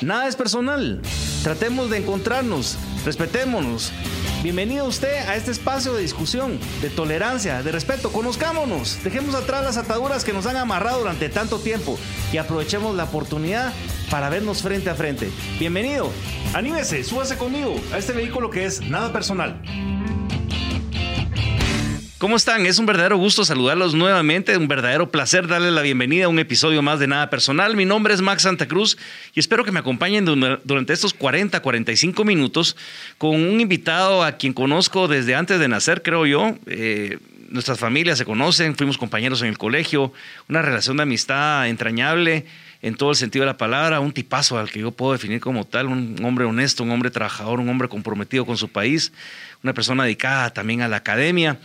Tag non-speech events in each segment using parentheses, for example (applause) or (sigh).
Nada es personal. Tratemos de encontrarnos, respetémonos. Bienvenido usted a este espacio de discusión, de tolerancia, de respeto. Conozcámonos, dejemos atrás las ataduras que nos han amarrado durante tanto tiempo y aprovechemos la oportunidad para vernos frente a frente. Bienvenido, anímese, súbase conmigo a este vehículo que es nada personal. ¿Cómo están? Es un verdadero gusto saludarlos nuevamente, un verdadero placer darles la bienvenida a un episodio más de Nada Personal. Mi nombre es Max Santa Cruz y espero que me acompañen durante estos 40, 45 minutos con un invitado a quien conozco desde antes de nacer, creo yo. Eh, nuestras familias se conocen, fuimos compañeros en el colegio, una relación de amistad entrañable en todo el sentido de la palabra, un tipazo al que yo puedo definir como tal, un hombre honesto, un hombre trabajador, un hombre comprometido con su país, una persona dedicada también a la academia.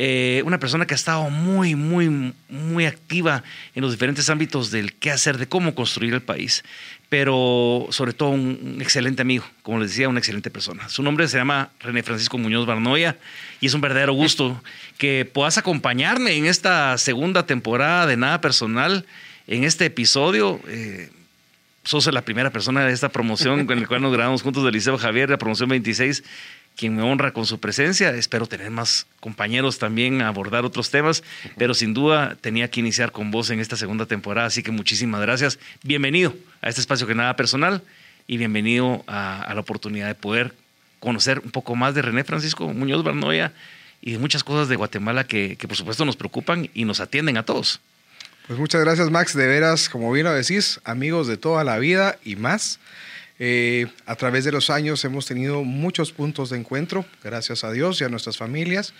Eh, una persona que ha estado muy, muy, muy activa en los diferentes ámbitos del qué hacer, de cómo construir el país, pero sobre todo un, excelente amigo, como les decía, una excelente persona. Su nombre se llama René Francisco Muñoz Barnoya y es un verdadero gusto que puedas acompañarme en esta segunda temporada de Nada Personal, en este episodio. Eh, sos la primera persona de esta promoción con la cual nos grabamos juntos del Liceo Javier, la promoción 26, quien me honra con su presencia. Espero tener más compañeros también a abordar otros temas, pero sin duda tenía que iniciar con vos en esta segunda temporada, así que muchísimas gracias. Bienvenido a este espacio que nada personal y bienvenido a, la oportunidad de poder conocer un poco más de René Francisco Muñoz Barnoya y de muchas cosas de Guatemala que, que por supuesto nos preocupan y nos atienden a todos. Pues muchas gracias Max, de veras, como bien lo decís, amigos de toda la vida y más. Eh, a través de los años hemos tenido muchos puntos de encuentro, gracias a Dios y a nuestras familias.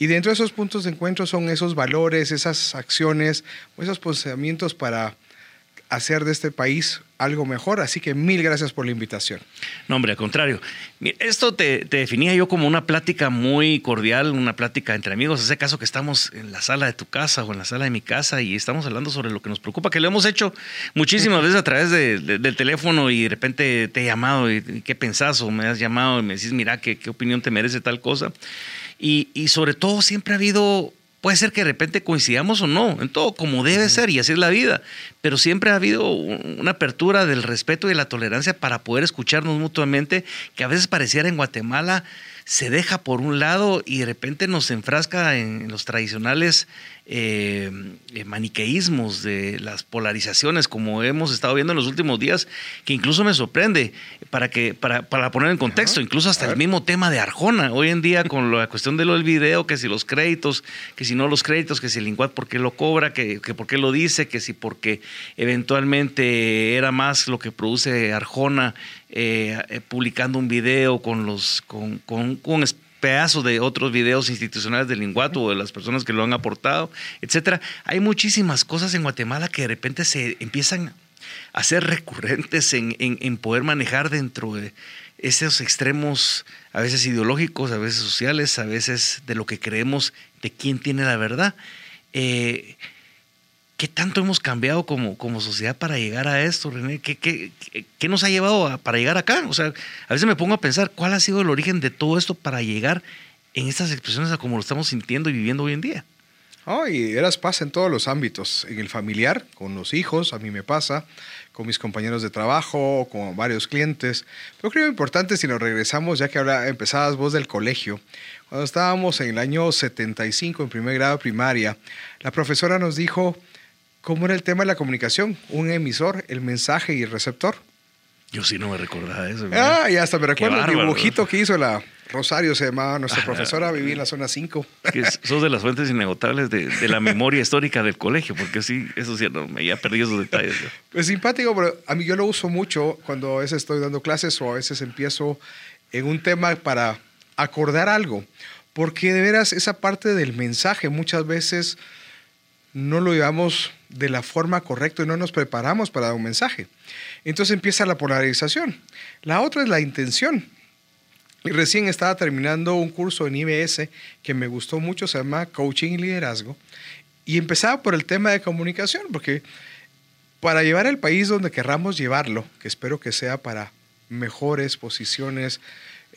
Y dentro de esos puntos de encuentro son esos valores, esas acciones, esos pensamientos para hacer de este país algo mejor. Así que mil gracias por la invitación. No, hombre, al contrario. Esto te, definía yo como una plática muy cordial, una plática entre amigos. Ese caso que estamos en la sala de tu casa o en la sala de mi casa y estamos hablando sobre lo que nos preocupa, que lo hemos hecho muchísimas (laughs) veces a través del teléfono y de repente te he llamado y qué pensás o me has llamado y me decís, mira, qué, qué opinión te merece tal cosa. Y, y sobre todo siempre ha habido Puede ser que de repente coincidamos o no, en todo como debe ser, y así es la vida. Pero siempre ha habido una apertura del respeto y de la tolerancia para poder escucharnos mutuamente, que a veces pareciera en Guatemala se deja por un lado y de repente nos enfrasca en los tradicionales eh, eh, maniqueísmos de las polarizaciones, como hemos estado viendo en los últimos días, que incluso me sorprende, para, que, para, para poner en contexto, incluso hasta el mismo tema de Arjona, hoy en día con la cuestión de lo del video, que si los créditos, que si no los créditos, que si el INCUAD por qué lo cobra, que, que por qué lo dice, que si porque eventualmente era más lo que produce Arjona eh, eh, publicando un video con los con, con, con pedazos de otros videos institucionales del Linguato o de las personas que lo han aportado, etcétera. Hay muchísimas cosas en Guatemala que de repente se empiezan a ser recurrentes en, en, poder manejar dentro de esos extremos, a veces ideológicos, a veces sociales, a veces de lo que creemos de quién tiene la verdad. Eh, ¿Qué tanto hemos cambiado como, como sociedad para llegar a esto, René? ¿Qué, qué, qué nos ha llevado para llegar acá? O sea, a veces me pongo a pensar cuál ha sido el origen de todo esto para llegar en estas expresiones a como lo estamos sintiendo y viviendo hoy en día. Oh, y eras pasa en todos los ámbitos, en el familiar, con los hijos, a mí me pasa, con mis compañeros de trabajo, con varios clientes. Pero creo importante si nos regresamos, ya que ahora empezabas vos del colegio. Cuando estábamos en el año 75, en primer grado primaria, la profesora nos dijo, ¿Cómo era el tema de la comunicación? Un emisor, el mensaje y el receptor. Yo sí no me recordaba eso. Ah, y hasta me recuerdo el dibujito que hizo la Rosario, se llamaba nuestra profesora, vivía en la zona 5. sos de las fuentes inagotables de, la memoria histórica del colegio, porque sí, eso sí, no, me ya perdí esos detalles. Pues simpático, pero a mí yo lo uso mucho cuando a veces estoy dando clases o a veces empiezo en un tema para acordar algo, porque de veras esa parte del mensaje muchas veces no lo llevamos de la forma correcta y no nos preparamos para dar un mensaje. Entonces empieza la polarización. La otra es la intención. Y recién estaba terminando un curso en IBS que me gustó mucho, se llama Coaching y Liderazgo. Y empezaba por el tema de comunicación, porque para llevar el país donde querramos llevarlo, que espero que sea para mejores posiciones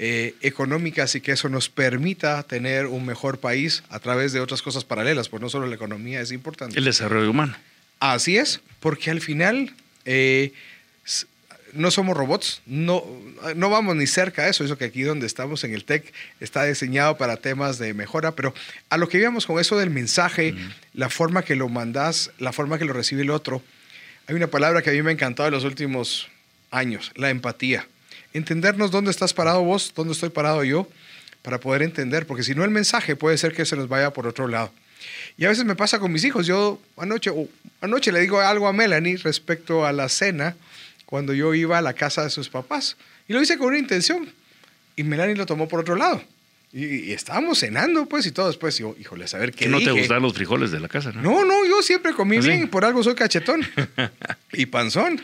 eh, económicas y que eso nos permita tener un mejor país a través de otras cosas paralelas, pues no solo la economía es importante. El desarrollo humano. Así es, porque al final eh, no somos robots, no, no vamos ni cerca a eso, eso que aquí donde estamos en el TEC está diseñado para temas de mejora, pero a lo que íbamos con eso del mensaje, la forma que lo mandas, la forma que lo recibe el otro, hay una palabra que a mí me ha encantado en los últimos años, la empatía. Entendernos dónde estás parado vos, dónde estoy parado yo, para poder entender, porque si no el mensaje puede ser que se nos vaya por otro lado. Y a veces me pasa con mis hijos. Yo anoche, anoche le digo algo a Melanie respecto a la cena cuando yo iba a la casa de sus papás. Y lo hice con una intención. Y Melanie lo tomó por otro lado. Y, estábamos cenando, pues, y todo después. Y yo, híjole, a saber qué. Que no te gustan los frijoles de la casa, ¿no? No, no, yo siempre comí ¿Ah, bien. Por algo soy cachetón. (laughs) y panzón.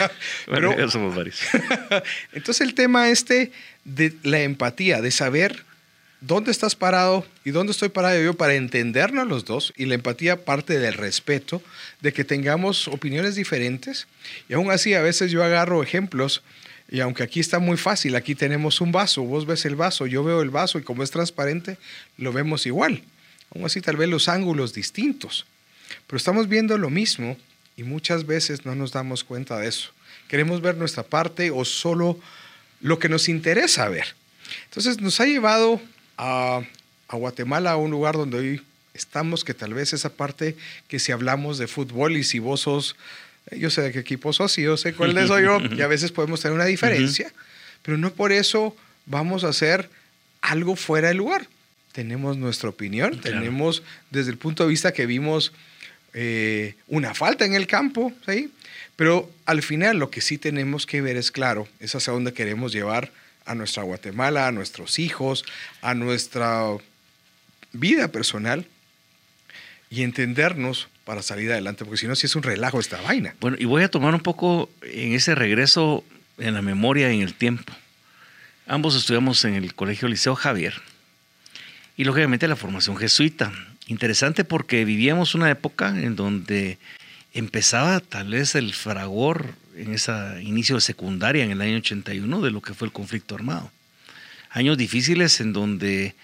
(laughs) bueno, ya somos varios. (laughs) Entonces, el tema este de la empatía, de saber dónde estás parado y dónde estoy parado yo para entendernos los dos y la empatía parte del respeto, de que tengamos opiniones diferentes y aún así a veces yo agarro ejemplos y aunque aquí está muy fácil, aquí tenemos un vaso, vos ves el vaso, yo veo el vaso y como es transparente, lo vemos igual. Aún así tal vez los ángulos distintos, pero estamos viendo lo mismo y muchas veces no nos damos cuenta de eso. Queremos ver nuestra parte o solo lo que nos interesa ver. Entonces nos ha llevado a, Guatemala, a un lugar donde hoy estamos, que tal vez esa parte que si hablamos de fútbol y si vos sos, yo sé de qué equipo sos y yo sé cuál (laughs) es soy yo, y a veces podemos tener una diferencia, pero no por eso vamos a hacer algo fuera de lugar. Tenemos nuestra opinión, tenemos desde el punto de vista que vimos eh, una falta en el campo, ¿sí? pero al final lo que sí tenemos que ver es claro, es hacia dónde queremos llevar a nuestra Guatemala, a nuestros hijos, a nuestra vida personal y entendernos para salir adelante, porque si no, si es un relajo esta vaina. Bueno, y voy a tomar un poco en ese regreso en la memoria en el tiempo. Ambos estudiamos en el Colegio Liceo Javier y lógicamente la formación jesuita. Interesante porque vivíamos una época en donde empezaba tal vez el fragor en ese inicio de secundaria en el año 81 de lo que fue el conflicto armado. Años difíciles en donde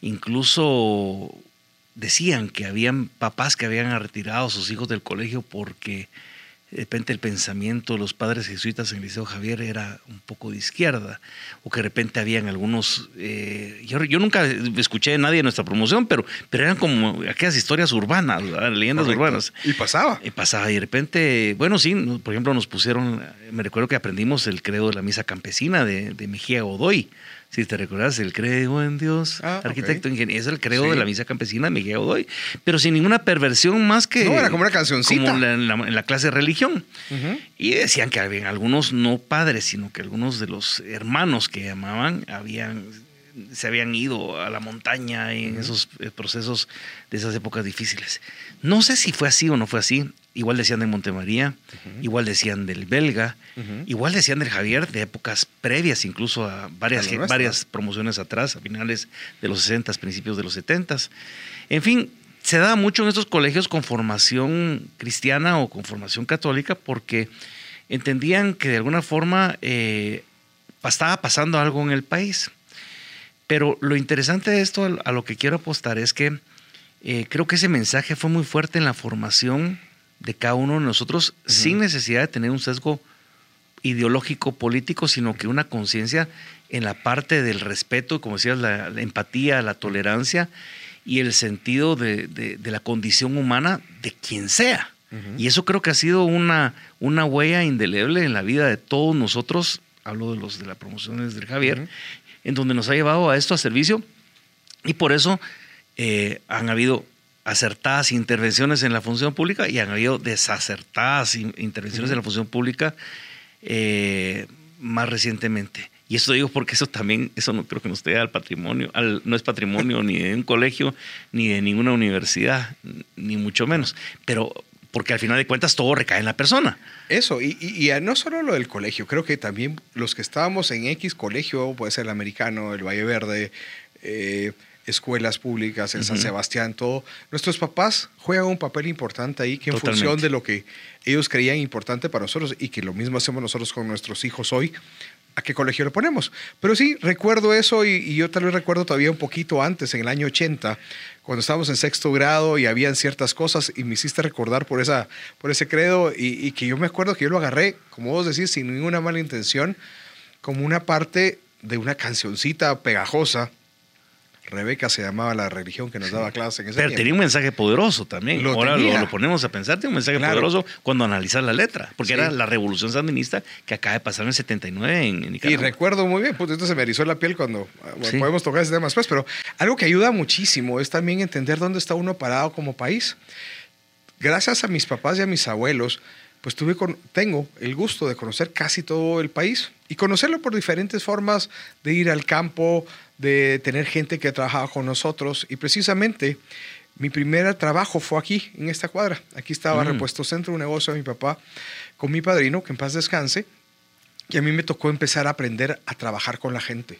incluso decían que habían papás que habían retirado a sus hijos del colegio porque de repente el pensamiento de los padres jesuitas en el Liceo Javier era un poco de izquierda, o que de repente habían algunos, eh, yo, nunca escuché de nadie en nuestra promoción, pero, pero eran como aquellas historias urbanas, leyendas urbanas. Y pasaba. Y pasaba, y de repente, bueno, sí, por ejemplo nos pusieron, me recuerdo que aprendimos el credo de la misa campesina de, de Mejía Godoy, si te recuerdas, el creo en Dios, ah, arquitecto, ingeniero, es el creo de la misa campesina Miguel Godoy, pero sin ninguna perversión más que. No, era como una cancioncita. Como en la, clase de religión. Y decían que habían algunos, no padres, sino que algunos de los hermanos que llamaban habían se habían ido a la montaña en esos eh, procesos de esas épocas difíciles. No sé si fue así o no fue así. Igual decían de Montemaría, igual decían del belga, igual decían del Javier de épocas previas, incluso a varias, varias promociones atrás, a finales de los 60, principios de los 70. En fin, se da mucho en estos colegios con formación cristiana o con formación católica porque entendían que de alguna forma eh, estaba pasando algo en el país. Pero lo interesante de esto, a lo que quiero apostar, es que eh, creo que ese mensaje fue muy fuerte en la formación de cada uno de nosotros sin necesidad de tener un sesgo ideológico político, sino que una conciencia en la parte del respeto, como decías, la, empatía, la tolerancia y el sentido de, la condición humana de quien sea. Y eso creo que ha sido una, una huella indeleble en la vida de todos nosotros, hablo de los de las promociones del Javier, en donde nos ha llevado a esto a servicio. Y por eso eh, han habido acertadas intervenciones en la función pública y han habido desacertadas intervenciones en la función pública eh, más recientemente. Y eso digo porque eso también, eso no creo que no esté al patrimonio, no es patrimonio ni de un colegio, ni de ninguna universidad, ni mucho menos. Pero porque al final de cuentas todo recae en la persona. Eso, y, y, no solo lo del colegio, creo que también los que estábamos en X colegio, puede ser el americano, el Valle Verde, eh, escuelas públicas en San Sebastián, todo. Nuestros papás juegan un papel importante ahí que en función de lo que ellos creían importante para nosotros y que lo mismo hacemos nosotros con nuestros hijos hoy, a qué colegio lo ponemos. Pero sí, recuerdo eso y, y, yo tal vez recuerdo todavía un poquito antes, en el año 80, cuando estábamos en sexto grado y habían ciertas cosas y me hiciste recordar por, esa, por ese credo y, y que yo me acuerdo que yo lo agarré, como vos decís, sin ninguna mala intención, como una parte de una cancioncita pegajosa Rebeca se llamaba la religión que nos daba clase en ese Pero tiempo. tenía un mensaje poderoso también. Lo Ahora lo, lo ponemos a pensar, tiene un mensaje Claro. poderoso cuando analizas la letra, porque Sí. era la revolución sandinista que acaba de pasar en el 79 en, en Y Nicaragua. recuerdo muy bien, pues entonces se me erizó la piel cuando ah, bueno, Sí. podemos tocar ese tema después, pero algo que ayuda muchísimo es también entender dónde está uno parado como país. Gracias a mis papás y a mis abuelos, pues tuve con, tengo el gusto de conocer casi todo el país y conocerlo por diferentes formas de ir al campo, de tener gente que trabajaba con nosotros y precisamente mi primer trabajo fue aquí, en esta cuadra. Aquí estaba Mm. Repuesto Centro, un negocio de mi papá, con mi padrino, que en paz descanse, y a mí me tocó empezar a aprender a trabajar con la gente.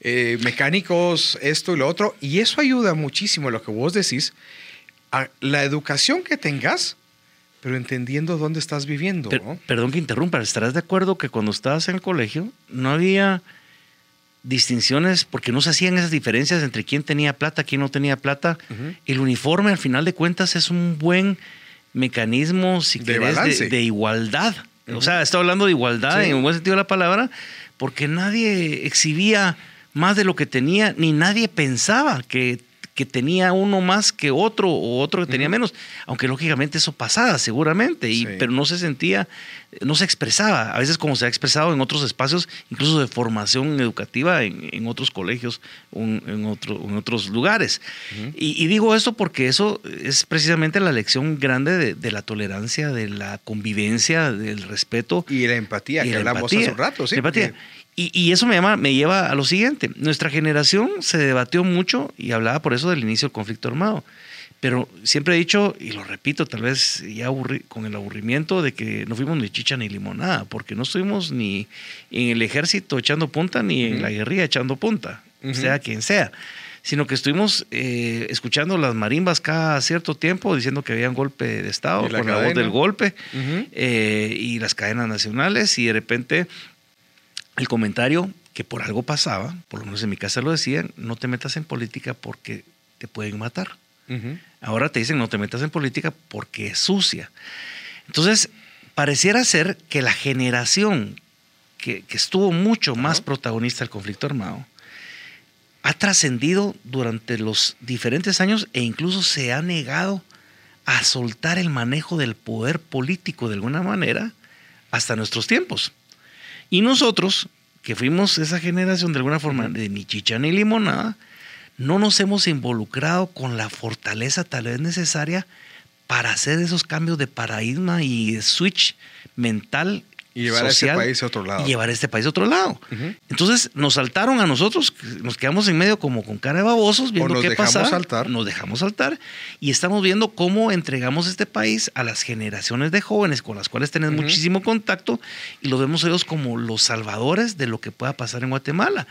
Eh, mecánicos, esto y lo otro, y eso ayuda muchísimo lo que vos decís, a la educación que tengas, pero entendiendo dónde estás viviendo. Per- ¿no? Perdón que interrumpa, ¿estarás de acuerdo que cuando estabas en el colegio no había distinciones porque no se hacían esas diferencias entre quién tenía plata, quién no tenía plata? El uniforme al final de cuentas es un buen mecanismo, si De querés, balance. de, de igualdad. O sea, estoy hablando de igualdad Sí. en el buen sentido de la palabra, porque nadie exhibía más de lo que tenía, ni nadie pensaba que, que tenía uno más que otro o otro que tenía menos, aunque lógicamente eso pasaba seguramente, y, Sí. pero no se sentía, no se expresaba, a veces como se ha expresado en otros espacios, incluso de formación educativa en, en otros colegios, un- en, otro- en otros lugares. Y, y digo esto porque eso es precisamente la lección grande de, de la tolerancia, de la convivencia, del respeto. Y la empatía, y que la hablamos empatía. hace un rato, sí. Empatía. Y, y eso me, llama, me lleva a lo siguiente. Nuestra generación se debatió mucho y hablaba por eso del inicio del conflicto armado. Pero siempre he dicho, y lo repito, tal vez ya aburri- con el aburrimiento de que no fuimos ni chicha ni limonada, porque no estuvimos ni en el ejército echando punta ni en la guerrilla echando punta, sea quien sea, sino que estuvimos eh, escuchando las marimbas cada cierto tiempo diciendo que había un golpe de Estado la con la voz del golpe eh, y las cadenas nacionales y de repente el comentario que por algo pasaba, por lo menos en mi casa lo decían, no te metas en política porque te pueden matar. Ahora te dicen no te metas en política porque es sucia. Entonces, pareciera ser que la generación que, que estuvo mucho más protagonista del conflicto armado ha trascendido durante los diferentes años e incluso se ha negado a soltar el manejo del poder político de alguna manera hasta nuestros tiempos. Y nosotros, que fuimos esa generación de alguna forma de ni chicha ni limonada, no nos hemos involucrado con la fortaleza tal vez necesaria para hacer esos cambios de paradigma y de switch mental. Y llevar a este país a otro lado. Y llevar a este país a otro lado. Entonces nos saltaron a nosotros, nos quedamos en medio como con cara de babosos viendo nos qué dejamos pasaba. saltar. Nos dejamos saltar y estamos viendo cómo entregamos este país a las generaciones de jóvenes con las cuales tenés Ujú. muchísimo contacto y los vemos ellos como los salvadores de lo que pueda pasar en Guatemala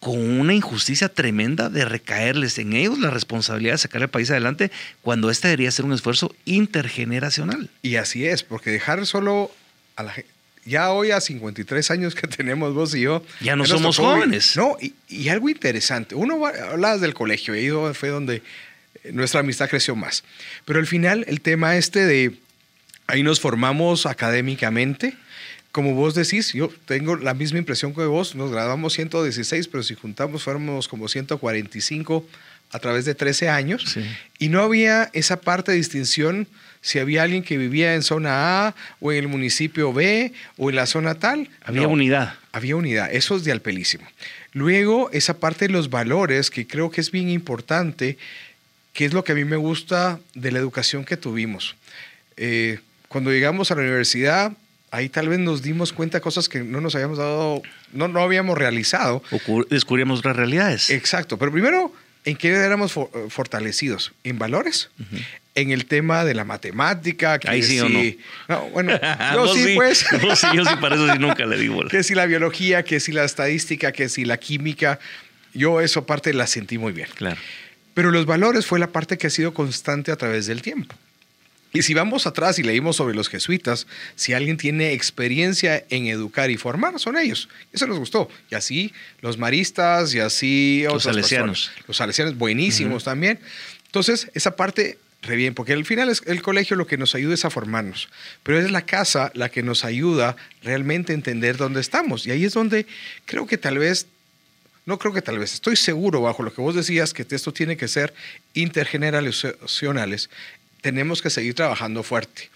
con una injusticia tremenda de recaerles en ellos la responsabilidad de sacar el país adelante cuando este debería ser un esfuerzo intergeneracional. Y así es, porque dejar solo a la gente. Ya hoy a 53 años que (laughs) tenemos vos y yo. Ya no somos jóvenes. No, y, y algo interesante. Uno hablabas del colegio, y ahí fue donde eh, nuestra amistad creció más. Pero al final, el tema este de. Ahí nos formamos académicamente. Como vos decís, yo tengo la misma impresión que vos. Nos graduamos 116, pero si juntamos fuéramos como 145 a través de 13 años. Sí. Y no había esa parte de distinción si había alguien que vivía en zona A o en el municipio B o en la zona tal. Había No, unidad. Había unidad, eso es de alpelísimo. Luego, esa parte de los valores, que creo que es bien importante, que es lo que a mí me gusta de la educación que tuvimos. Eh, cuando llegamos a la universidad, ahí tal vez nos dimos cuenta de cosas que no nos habíamos dado, no, no habíamos realizado. Ocur- descubrimos otras realidades. Exacto, pero primero, ¿en qué éramos fo- fortalecidos? ¿En valores? En el tema de la matemática. que Ahí sí o no. no bueno, (laughs) yo sí, pues. (laughs) Sí, yo sí, para eso sí nunca le di bola. (laughs) que si la biología, que si la estadística, que si la química. Yo eso parte la sentí muy bien. Claro. Pero los valores fue la parte que ha sido constante a través del tiempo. Y si vamos atrás y leímos sobre los jesuitas, si alguien tiene experiencia en educar y formar, son ellos. Eso nos gustó. Y así los maristas y así los salesianos. Los salesianos, buenísimos también. Entonces, esa parte, re bien, porque al final es el colegio lo que nos ayuda es a formarnos. Pero es la casa la que nos ayuda realmente a entender dónde estamos. Y ahí es donde creo que tal vez no creo que tal vez, estoy seguro bajo lo que vos decías, que esto tiene que ser intergeneracionales, tenemos que seguir trabajando fuerte.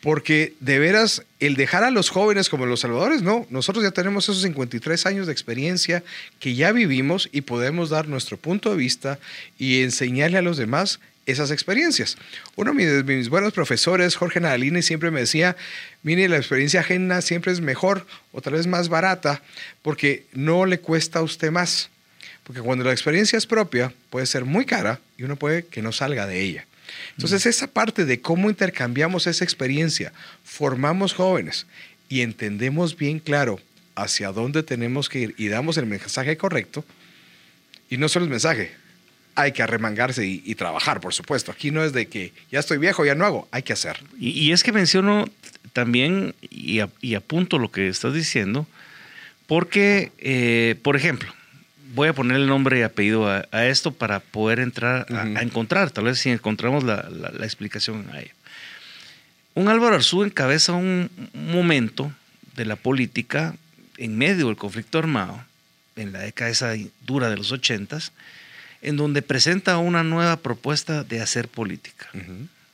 Porque de veras, el dejar a los jóvenes como los salvadores, no, nosotros ya tenemos esos 53 años de experiencia que ya vivimos y podemos dar nuestro punto de vista y enseñarle a los demás esas experiencias. Uno de mis, buenos profesores, Jorge Nadalini, siempre me decía, mire, la experiencia ajena siempre es mejor o tal vez más barata porque no le cuesta a usted más. Porque cuando la experiencia es propia, puede ser muy cara y uno puede que no salga de ella. Entonces, esa parte de cómo intercambiamos esa experiencia, formamos jóvenes y entendemos bien claro hacia dónde tenemos que ir y damos el mensaje correcto, y no solo el mensaje, hay que arremangarse y, trabajar, por supuesto. Aquí no es de que ya estoy viejo, ya no hago, hay que hacer. Y, es que menciono también y, apunto lo que estás diciendo, porque, eh, por ejemplo, voy a poner el nombre y apellido a, esto para poder entrar a, encontrar, tal vez si encontramos la, explicación a ello. Un Álvaro Arzú encabeza un momento de la política en medio del conflicto armado, en la década esa dura de los ochentas, en donde presenta una nueva propuesta de hacer política.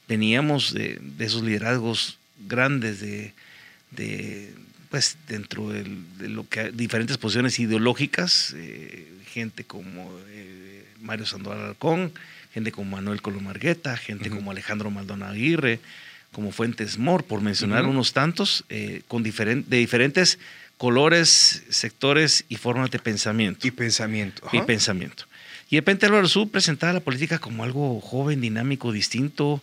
Veníamos de, esos liderazgos grandes de, pues dentro de lo que diferentes posiciones ideológicas, eh, gente como eh, Mario Sandoval Alcón, gente como Manuel Colomargueta, gente como Alejandro Maldonado Aguirre, como Fuentes Mor, por mencionar unos tantos, eh, con de diferentes colores, sectores y formas de pensamiento. Y pensamiento. Y pensamiento. Y de repente Álvaro presentaba la política como algo joven, dinámico, distinto,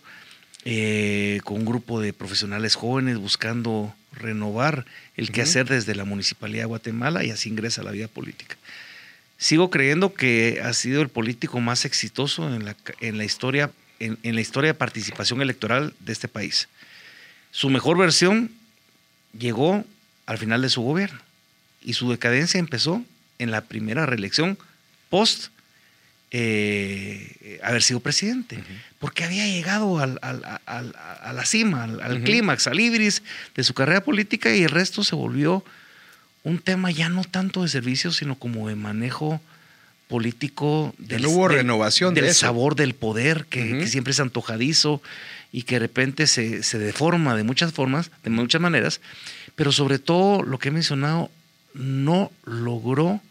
con un grupo de profesionales jóvenes buscando renovar el quehacer desde la Municipalidad de Guatemala y así ingresa a la vida política. Sigo creyendo que ha sido el político más exitoso en la, en la historia, en, la historia de participación electoral de este país. Su mejor versión llegó al final de su gobierno y su decadencia empezó en la primera reelección post eh, haber sido presidente, porque había llegado a la cima, al, clímax, al ibris de su carrera política y el resto se volvió un tema ya no tanto de servicios, sino como de manejo político del, no hubo renovación del sabor del poder que, siempre es antojadizo y que de repente se, se, deforma de muchas formas, de muchas maneras, pero sobre todo lo que he mencionado, no logró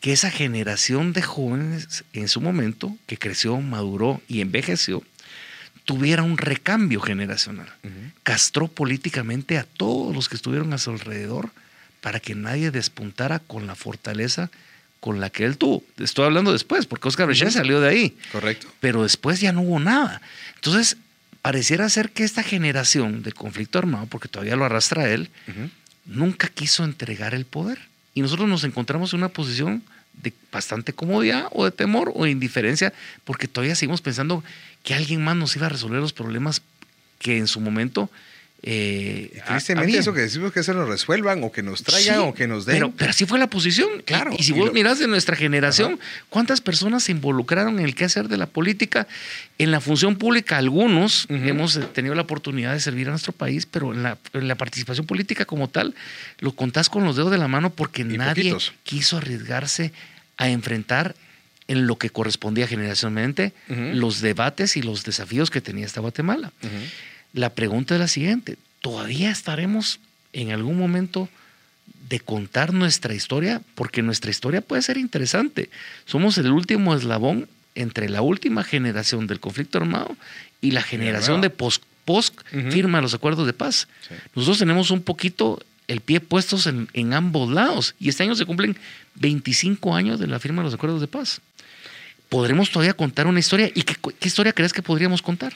que esa generación de jóvenes en su momento, que creció, maduró y envejeció, tuviera un recambio generacional. Castró políticamente a todos los que estuvieron a su alrededor para que nadie despuntara con la fortaleza con la que él tuvo. Estoy hablando después, porque Oscar Bechá salió de ahí. Correcto. Pero después ya no hubo nada. Entonces, pareciera ser que esta generación de conflicto armado, porque todavía lo arrastra él, nunca quiso entregar el poder. Y nosotros nos encontramos en una posición de bastante comodidad o de temor o de indiferencia, porque todavía seguimos pensando que alguien más nos iba a resolver los problemas que en su momento eh, Tristemente eso que decimos que se nos resuelvan o que nos traigan o que nos den. Pero, pero así fue la posición. Claro. Y, si vos mirás de nuestra generación, ¿cuántas personas se involucraron en el quehacer de la política? En la función pública, algunos hemos tenido la oportunidad de servir a nuestro país, pero en la, participación política como tal, lo contás con los dedos de la mano porque nadie quiso arriesgarse a enfrentar en lo que correspondía generacionalmente los debates y los desafíos que tenía esta Guatemala. La pregunta es la siguiente, ¿todavía estaremos en algún momento de contar nuestra historia? Porque nuestra historia puede ser interesante. Somos el último eslabón entre la última generación del conflicto armado y la generación de post, post firma los acuerdos de paz. Nosotros tenemos un poquito el pie puestos en, ambos lados y este año se cumplen 25 años de la firma de los acuerdos de paz. ¿Podremos todavía contar una historia? ¿Y qué, qué historia crees que podríamos contar?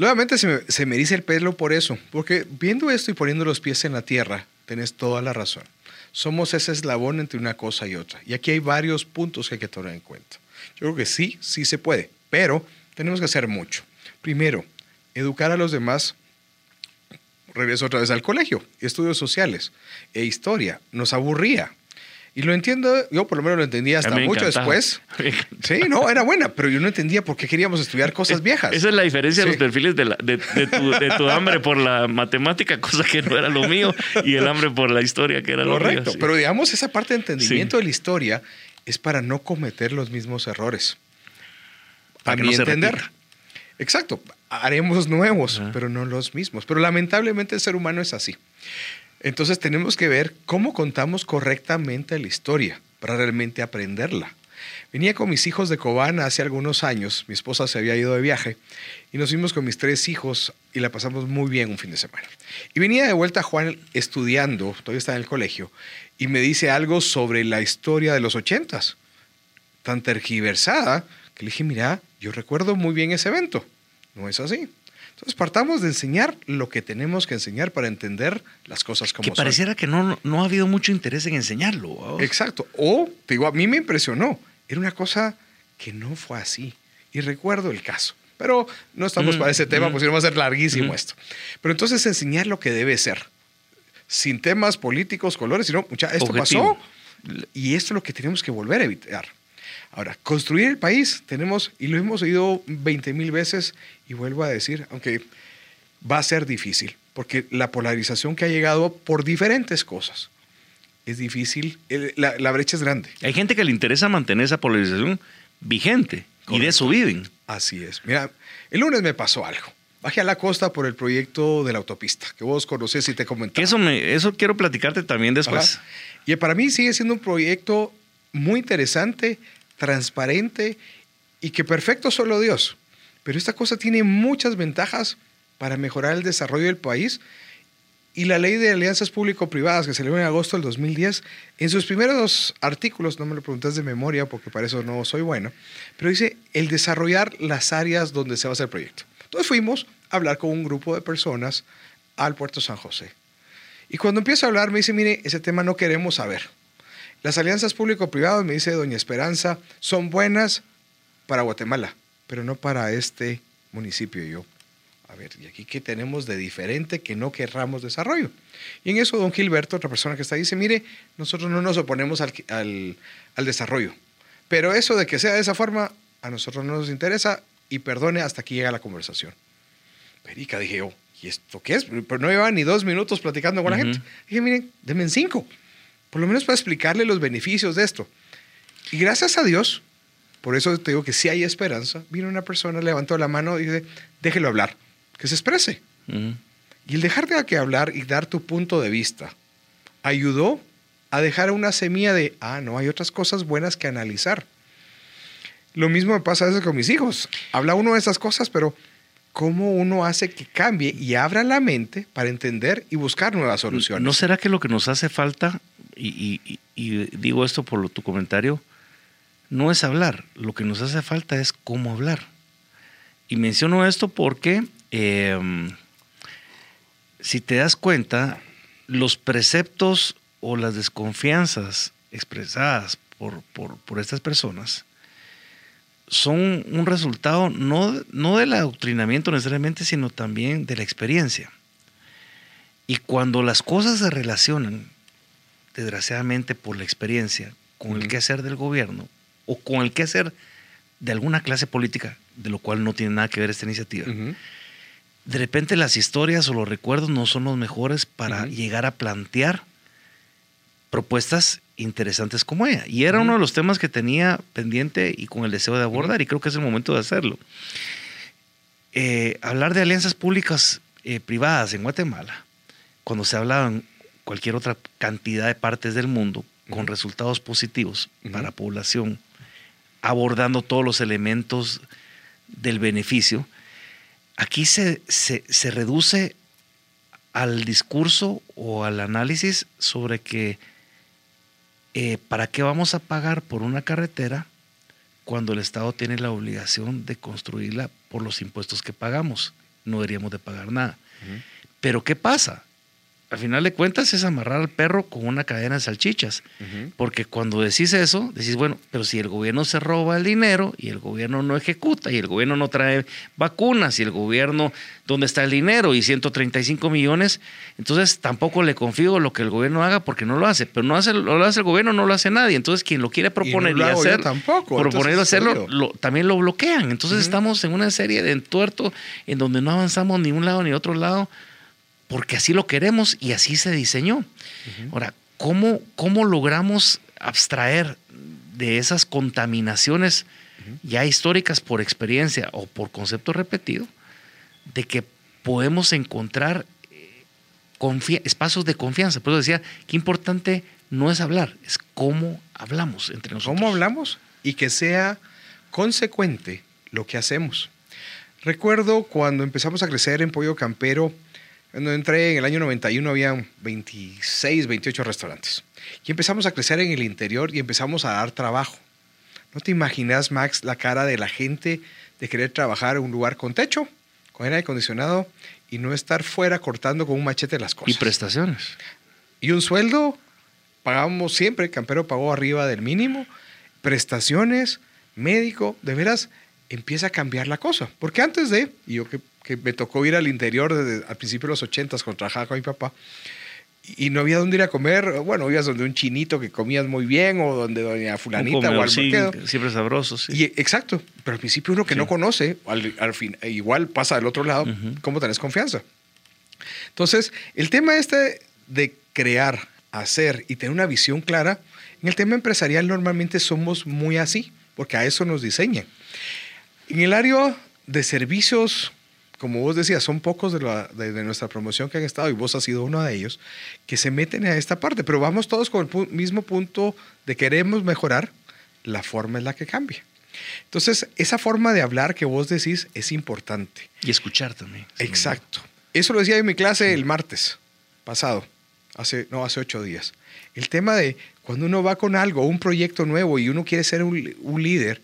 Nuevamente se me, se el pelo por eso, porque viendo esto y poniendo los pies en la tierra, tenés toda la razón. Somos ese eslabón entre una cosa y otra. Y aquí hay varios puntos que hay que tener en cuenta. Yo creo que sí, sí se puede, pero tenemos que hacer mucho. Primero, educar a los demás. Regreso otra vez al colegio, estudios sociales e historia. Nos aburría. Y lo entiendo, yo por lo menos lo entendía hasta mucho después. (laughs) Sí, no, era buena, pero yo no entendía por qué queríamos estudiar cosas viejas. Esa es la diferencia de los perfiles de, de, tu, hambre por la matemática, cosa que no era lo mío, y el hambre por la historia, que era lo mío. Correcto, pero digamos, esa parte de entendimiento de la historia es para no cometer los mismos errores. Para no entender. Exacto, haremos nuevos, pero no los mismos. Pero lamentablemente el ser humano es así. Entonces tenemos que ver cómo contamos correctamente la historia para realmente aprenderla. Venía con mis hijos de Cobán hace algunos años, mi esposa se había ido de viaje y nos fuimos con mis tres hijos y la pasamos muy bien un fin de semana. Y venía de vuelta Juan estudiando, todavía está en el colegio, y me dice algo sobre la historia de los ochentas, tan tergiversada que le dije, mira, yo recuerdo muy bien ese evento, no es así. Entonces partamos de enseñar lo que tenemos que enseñar para entender las cosas como que pareciera que no, no ha habido mucho interés en enseñarlo. Exacto. O, te digo, a mí me impresionó. Era una cosa que no fue así. Y recuerdo el caso. Pero no estamos para ese tema, pues si no va a ser larguísimo esto. Pero entonces enseñar lo que debe ser. Sin temas políticos, colores, sino, mucha, esto pasó y esto es lo que tenemos que volver a evitar. Ahora, construir el país, tenemos, y lo hemos oído 20 mil veces, y vuelvo a decir, aunque va a ser difícil, porque la polarización que ha llegado por diferentes cosas es difícil, la, brecha es grande. Hay gente que le interesa mantener esa polarización vigente, y de eso viven. Así es. Mira, el lunes me pasó algo. Bajé a la costa por el proyecto de la autopista, que vos conocés y te comenté. Eso, eso quiero platicarte también después. Y para mí sigue siendo un proyecto muy interesante, transparente y que perfecto solo Dios. Pero esta cosa tiene muchas ventajas para mejorar el desarrollo del país. Y la ley de alianzas público-privadas que salió en agosto del 2010, en sus primeros artículos, no me lo preguntas de memoria porque para eso no soy bueno, pero dice el desarrollar las áreas donde se va a hacer el proyecto. Entonces fuimos a hablar con un grupo de personas al puerto San José. Y cuando empiezo a hablar me dice, mire, ese tema no queremos saber. Las alianzas público-privadas, me dice doña Esperanza, son buenas para Guatemala, pero no para este municipio. yo, a ver, ¿y aquí qué tenemos de diferente que no querramos desarrollo? Y en eso don Gilberto, otra persona que está ahí, dice, mire, nosotros no nos oponemos al, al desarrollo, pero eso de que sea de esa forma, a nosotros no nos interesa y perdone, hasta aquí llega la conversación. Perica, dije yo, ¿y esto qué es? Pero no llevaba ni dos minutos platicando con la gente. Dije, miren, denme cinco por lo menos para explicarle los beneficios de esto. Y gracias a Dios, por eso te digo que si hay esperanza, vino una persona, levantó la mano y dice, déjelo hablar, que se exprese. Y el dejarte a que hablar y dar tu punto de vista ayudó a dejar una semilla de, ah, no, hay otras cosas buenas que analizar. Lo mismo me pasa a veces con mis hijos. Habla uno de esas cosas, pero cómo uno hace que cambie y abra la mente para entender y buscar nuevas soluciones. ¿No será que lo que nos hace falta y, digo esto por tu comentario, no es hablar, lo que nos hace falta es cómo hablar. Y menciono esto porque, em, si te das cuenta, los preceptos o las desconfianzas expresadas por, por, estas personas son un resultado no, no del adoctrinamiento necesariamente, sino también de la experiencia. Y cuando las cosas se relacionan desgraciadamente por la experiencia, con el quehacer del gobierno o con el quehacer de alguna clase política, de lo cual no tiene nada que ver esta iniciativa. De repente las historias o los recuerdos no son los mejores para llegar a plantear propuestas interesantes como ella. Y era uno de los temas que tenía pendiente y con el deseo de abordar, y creo que es el momento de hacerlo. Eh, hablar de alianzas públicas eh, privadas en Guatemala, cuando se hablaban cualquier otra cantidad de partes del mundo con resultados positivos para la población, abordando todos los elementos del beneficio, aquí se, se, reduce al discurso o al análisis sobre que eh, para qué vamos a pagar por una carretera cuando el Estado tiene la obligación de construirla por los impuestos que pagamos. No deberíamos de pagar nada. Pero ¿qué pasa? Al final de cuentas es amarrar al perro con una cadena de salchichas. Porque cuando decís eso, decís, bueno, pero si el gobierno se roba el dinero y el gobierno no ejecuta y el gobierno no trae vacunas y el gobierno, ¿dónde está el dinero? Y 135 millones, entonces tampoco le confío lo que el gobierno haga porque no lo hace. Pero no, hace, lo hace el gobierno, no lo hace nadie. Entonces quien lo quiere proponer y, hacer, tampoco. proponer hacerlo, también lo bloquean. Entonces estamos en una serie de entuerto en donde no avanzamos ni un lado ni otro lado porque así lo queremos y así se diseñó. Ahora, ¿cómo, ¿cómo logramos abstraer de esas contaminaciones ya históricas por experiencia o por concepto repetido, de que podemos encontrar eh, espacios de confianza? Por eso decía, qué importante no es hablar, es cómo hablamos entre nosotros. ¿Cómo hablamos? Y que sea consecuente lo que hacemos. Recuerdo cuando empezamos a crecer en Pollo Campero, cuando entré en el año 91 había 26, 28 restaurantes. Y empezamos a crecer en el interior y empezamos a dar trabajo. ¿No te imaginas, Max, la cara de la gente de querer trabajar en un lugar con techo, con aire acondicionado y no estar fuera cortando con un machete las cosas? Y prestaciones. Y un sueldo, pagábamos siempre, Campero pagó arriba del mínimo, prestaciones, médico, de veras empieza a cambiar la cosa. Porque antes de, y yo que que me tocó ir al interior desde al principio de los ochentas cuando trabajaba con mi papá y no había dónde ir a comer. Bueno, ibas donde un chinito que comías muy bien o donde doña fulanita o al sí, Siempre sabroso, sí. Y, exacto, pero al principio uno que no conoce, al, fin, igual pasa del otro lado, ¿cómo tenés confianza? Entonces, el tema este de crear, hacer y tener una visión clara, en el tema empresarial normalmente somos muy así, porque a eso nos diseñan. En el área de servicios como vos decías, son pocos de, nuestra promoción que han estado, y vos has sido uno de ellos, que se meten a esta parte, pero vamos todos con el mismo punto de queremos mejorar, la forma es la que cambia. Entonces, esa forma de hablar que vos decís es importante. Y escuchar también. Exacto. Eso lo decía en mi clase el martes pasado, hace, no, hace ocho días. El tema de cuando uno va con algo, un proyecto nuevo y uno quiere ser un líder,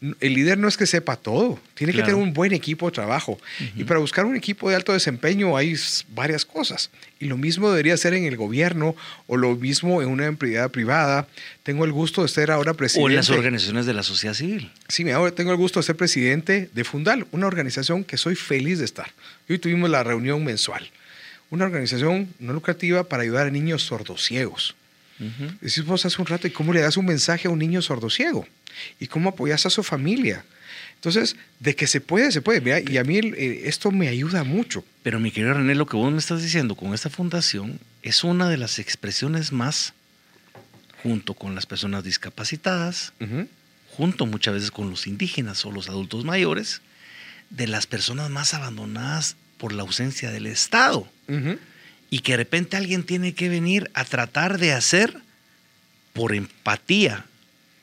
el líder no es que sepa todo, tiene que tener un buen equipo de trabajo. Y para buscar un equipo de alto desempeño hay varias cosas. Y lo mismo debería ser en el gobierno o lo mismo en una empresa privada. Tengo el gusto de ser ahora presidente. O en las organizaciones de la sociedad civil. Sí, ahora tengo el gusto de ser presidente de Fundal, una organización que soy feliz de estar. Hoy tuvimos la reunión mensual. Una organización no lucrativa para ayudar a niños sordociegos. Uh Decimos hace un rato, ¿y cómo le das un mensaje a un niño sordociego? y cómo apoyas a su familia. Entonces, de que se puede, se puede. y a mí eh, esto me ayuda mucho. Pero mi querido René, lo que vos me estás diciendo con esta fundación es una de las expresiones más, junto con las personas discapacitadas, junto muchas veces con los indígenas o los adultos mayores, de las personas más abandonadas por la ausencia del Estado. Y que de repente alguien tiene que venir a tratar de hacer por empatía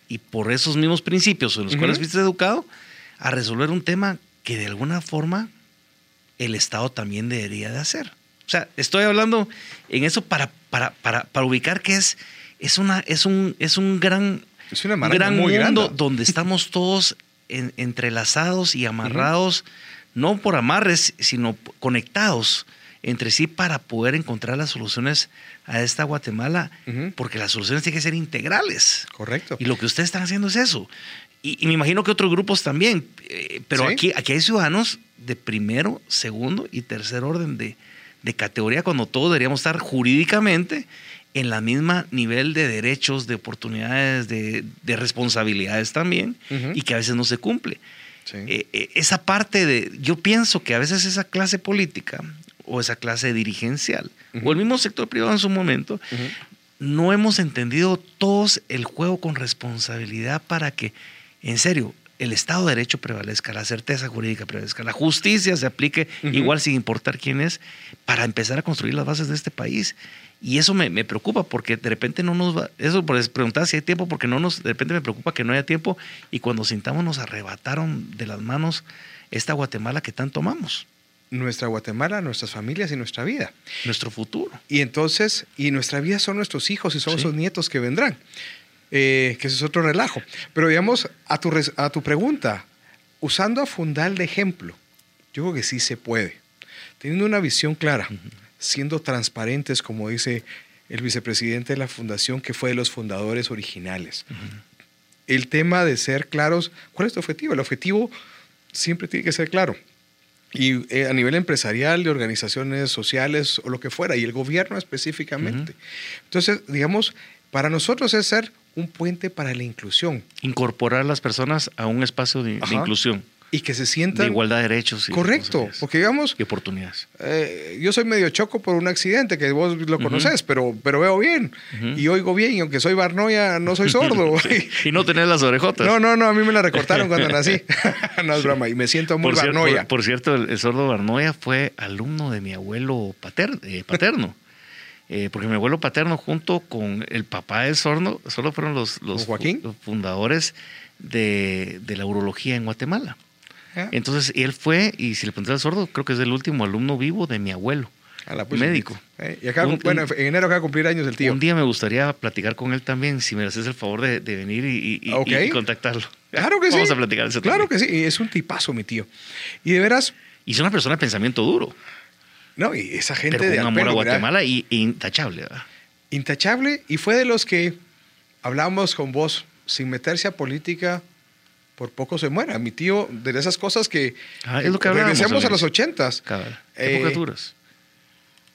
y por esos mismos principios en los cuales fuiste educado, a resolver un tema que de alguna forma el Estado también debería de hacer. O sea, estoy hablando en eso para, para, para, para ubicar que es, es, una, es, un, es un gran, es una gran muy mundo donde estamos todos entrelazados y amarrados, no por amarres, sino conectados entre sí para poder encontrar las soluciones a esta Guatemala, porque las soluciones tienen que ser integrales. Correcto. Y lo que ustedes están haciendo es eso. Y, me imagino que otros grupos también, eh, pero aquí, aquí hay ciudadanos de primero, segundo y tercer orden de, categoría cuando todos deberíamos estar jurídicamente en la misma nivel de derechos, de oportunidades, de, responsabilidades también, y que a veces no se cumple. Eh, eh, esa parte de, yo pienso que a veces esa clase política o esa clase dirigencial, o el mismo sector privado en su momento, no hemos entendido todos el juego con responsabilidad para que, en serio, el Estado de Derecho prevalezca, la certeza jurídica prevalezca, la justicia se aplique igual sin importar quién es, para empezar a construir las bases de este país. Y eso me, preocupa porque de repente no nos va, eso por preguntar si hay tiempo, porque no nos, de repente me preocupa que no haya tiempo y cuando sintamos nos arrebataron de las manos esta Guatemala que tanto amamos nuestra Guatemala, nuestras familias y nuestra vida. Nuestro futuro. Y entonces, y nuestra vida son nuestros hijos y son esos nietos que vendrán. Eh, que eso es otro relajo. Pero digamos, a tu, a tu pregunta, usando a Fundal de ejemplo, yo creo que sí se puede. Teniendo una visión clara, siendo transparentes, como dice el vicepresidente de la fundación, que fue de los fundadores originales. El tema de ser claros, ¿cuál es tu objetivo? El objetivo siempre tiene que ser claro. Y eh, a nivel empresarial, de organizaciones sociales o lo que fuera, y el gobierno específicamente. Entonces, digamos, para nosotros es ser un puente para la inclusión. Incorporar a las personas a un espacio de, de inclusión. Y que se sientan... De igualdad de derechos. Y correcto, porque digamos... Y oportunidades. Eh, yo soy medio choco por un accidente, que vos lo conoces, pero, pero veo bien. Y oigo bien, y aunque soy barnoya, no soy sordo. (laughs) y no tenés las orejotas. No, no, no, a mí me la recortaron cuando nací. (laughs) (laughs) no es broma, y me siento muy por barnoya. Por, cierto, el, sordo barnoya fue alumno de mi abuelo pater, eh, paterno. Eh, porque mi abuelo paterno junto con el papá del sordo, solo fueron los, los, Joaquín? los fundadores de, de, la urología en Guatemala. Entonces, él fue, y si le pregunté al sordo, creo que es el último alumno vivo de mi abuelo. A la médico. Eh, y acá, un, bueno, en enero acaba de cumplir años el tío. Un día me gustaría platicar con él también, si me haces el favor de, de venir y, y, okay. y, contactarlo. Claro que (laughs) Vamos sí. Vamos a platicar eso Claro también. que sí, es un tipazo, mi tío. Y de veras. Y es una persona de pensamiento duro. No, y esa gente Pero con de un amor a ¿verdad? Guatemala y, y intachable, ¿verdad? Intachable, y fue de los que hablábamos con vos, sin meterse a política, por poco se muera. Mi tío, de esas cosas que. Ah, es lo que Regresemos a los ochentas. Eh.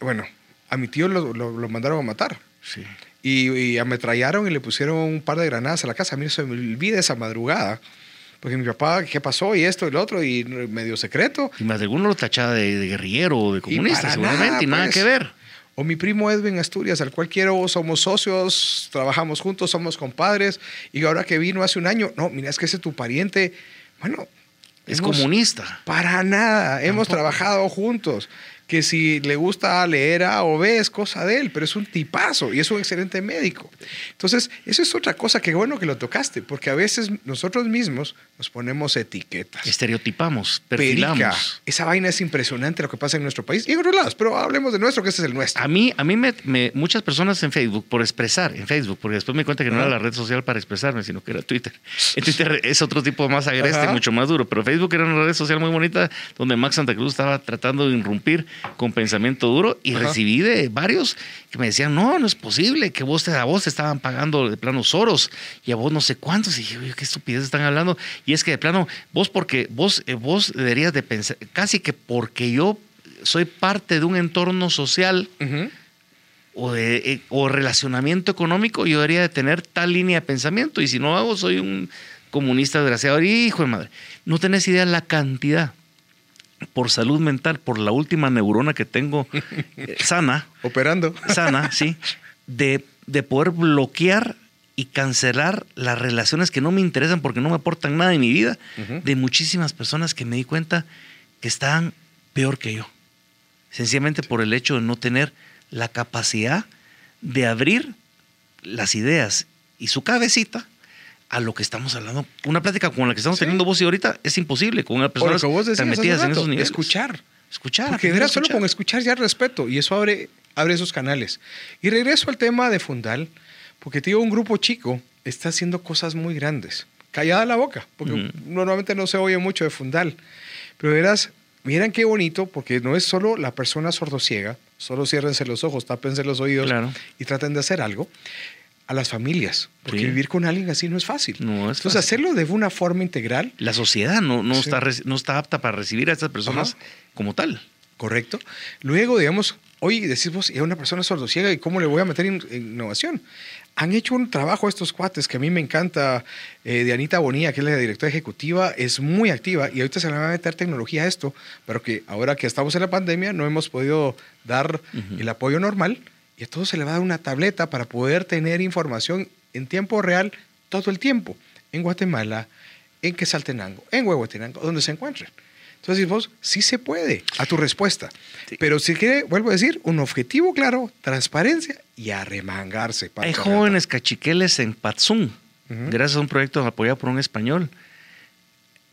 Bueno, a mi tío lo, lo- lo mandaron a matar. Sí. Y, y ametrallaron y le pusieron un par de granadas a la casa. A mí no se me olvida esa madrugada. Porque mi papá, ¿qué pasó? Y esto y lo otro, y medio secreto. Y más de alguno lo tachaba de, de guerrillero o de comunista, seguramente, nada, y nada pues. que ver. O mi primo Edwin Asturias, al cual quiero, somos socios, trabajamos juntos, somos compadres. Y ahora que vino hace un año, no, mira, es que ese es tu pariente. Bueno, Es hemos- comunista. Para nada, hemos Tampoco. trabajado juntos. Que si le gusta leer A o B es cosa de él, pero es un tipazo y es un excelente médico. Entonces, eso es otra cosa que bueno que lo tocaste, porque a veces nosotros mismos nos ponemos etiquetas. Estereotipamos, Perica. perfilamos. Esa vaina es impresionante lo que pasa en nuestro país y en otros lados, pero hablemos de nuestro, que ese es el nuestro. A mí, a mí me, me- muchas personas en Facebook, por expresar, en Facebook, porque después me di cuenta que no era la red social para expresarme, sino que era Twitter. (laughs) En Twitter es otro tipo más agreste, Ajá. mucho más duro, pero Facebook era una red social muy bonita donde Max Santa Cruz estaba tratando de irrumpir con pensamiento duro y Ajá. recibí de varios que me decían, no, no es posible, que vos te, a vos te estaban pagando de plano Soros y a vos no sé cuántos. Y dije, "Oye, qué estupidez están hablando. Y es que de plano, vos porque vos, eh, vos deberías de pensar, casi que porque yo soy parte de un entorno social o, de, eh, o relacionamiento económico, yo debería de tener tal línea de pensamiento. Y si no hago, soy un comunista desgraciado. Hijo de madre, no tenés idea la cantidad por salud mental, por la última neurona que tengo eh, sana, (laughs) Operando. sana, sí, de, de poder bloquear y cancelar las relaciones que no me interesan porque no me aportan nada en mi vida, de muchísimas personas que me di cuenta que estaban peor que yo. Sencillamente por el hecho de no tener la capacidad de abrir las ideas y su cabecita a lo que estamos hablando. Una plática con la que estamos Sí. teniendo vos y ahorita es imposible con una persona tan metidas en rato, esos niveles. escuchar. Escuchar. Porque aprender a verás, solo con escuchar ya respeto y eso abre, abre esos canales. Y regreso al tema de Fundal, porque te digo, un grupo chico está haciendo cosas muy grandes. Callada la boca, porque Ujú. normalmente no se oye mucho de Fundal. Pero verás, miren qué bonito, porque no es solo la persona sordociega, solo ciérrense los ojos, tápense los oídos Claro. y traten de hacer algo. A las familias, porque Sí. vivir con alguien así no es fácil. No es Entonces, fácil. hacerlo de una forma integral La sociedad no, no, Sí. está, no está apta para recibir a estas personas Ajá. como tal. Correcto. Luego, digamos, hoy decís vos, y a una persona sordociega, ¿y cómo le voy a meter in- innovación? Han hecho un trabajo estos cuates que a mí me encanta, eh, de Anita Bonilla, que es la directora ejecutiva, es muy activa y ahorita se le va a meter tecnología a esto, pero que ahora que estamos en la pandemia no hemos podido dar el apoyo normal y a todo se le va a dar una tableta para poder tener información en tiempo real todo el tiempo, en Guatemala, en Quesaltenango, en Huehuetenango, donde se encuentren. Entonces vos, sí se puede, a tu respuesta. Sí. Pero si quiere, vuelvo a decir, un objetivo claro, transparencia y arremangarse. para Hay jóvenes cachiqueles en Ujú. gracias a un proyecto apoyado por un español,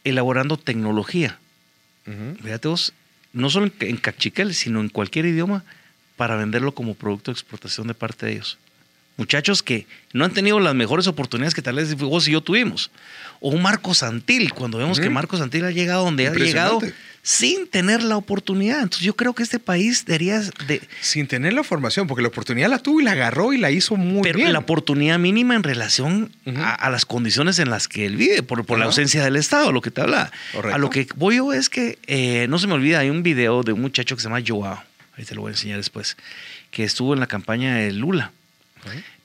elaborando tecnología. Ujú. Fíjate vos, no solo en, en cachiquel, sino en cualquier idioma, para venderlo como producto de exportación de parte de ellos. Muchachos que no han tenido las mejores oportunidades que tal vez vos y yo tuvimos. O un Marco Santil, cuando vemos que. Marco Santil ha llegado donde ha llegado sin tener la oportunidad. Entonces yo creo que este país debería de... Sin tener la formación, porque la oportunidad la tuvo y la agarró y la hizo muy pero bien. la oportunidad mínima en relación a, a las condiciones en las que él vive, por, por la ausencia del Estado, lo que te habla. Correcto. A lo que voy yo es que, eh, no se me olvida, hay un video de un muchacho que se llama Joao, ahí te lo voy a enseñar después, que estuvo en la campaña de Lula.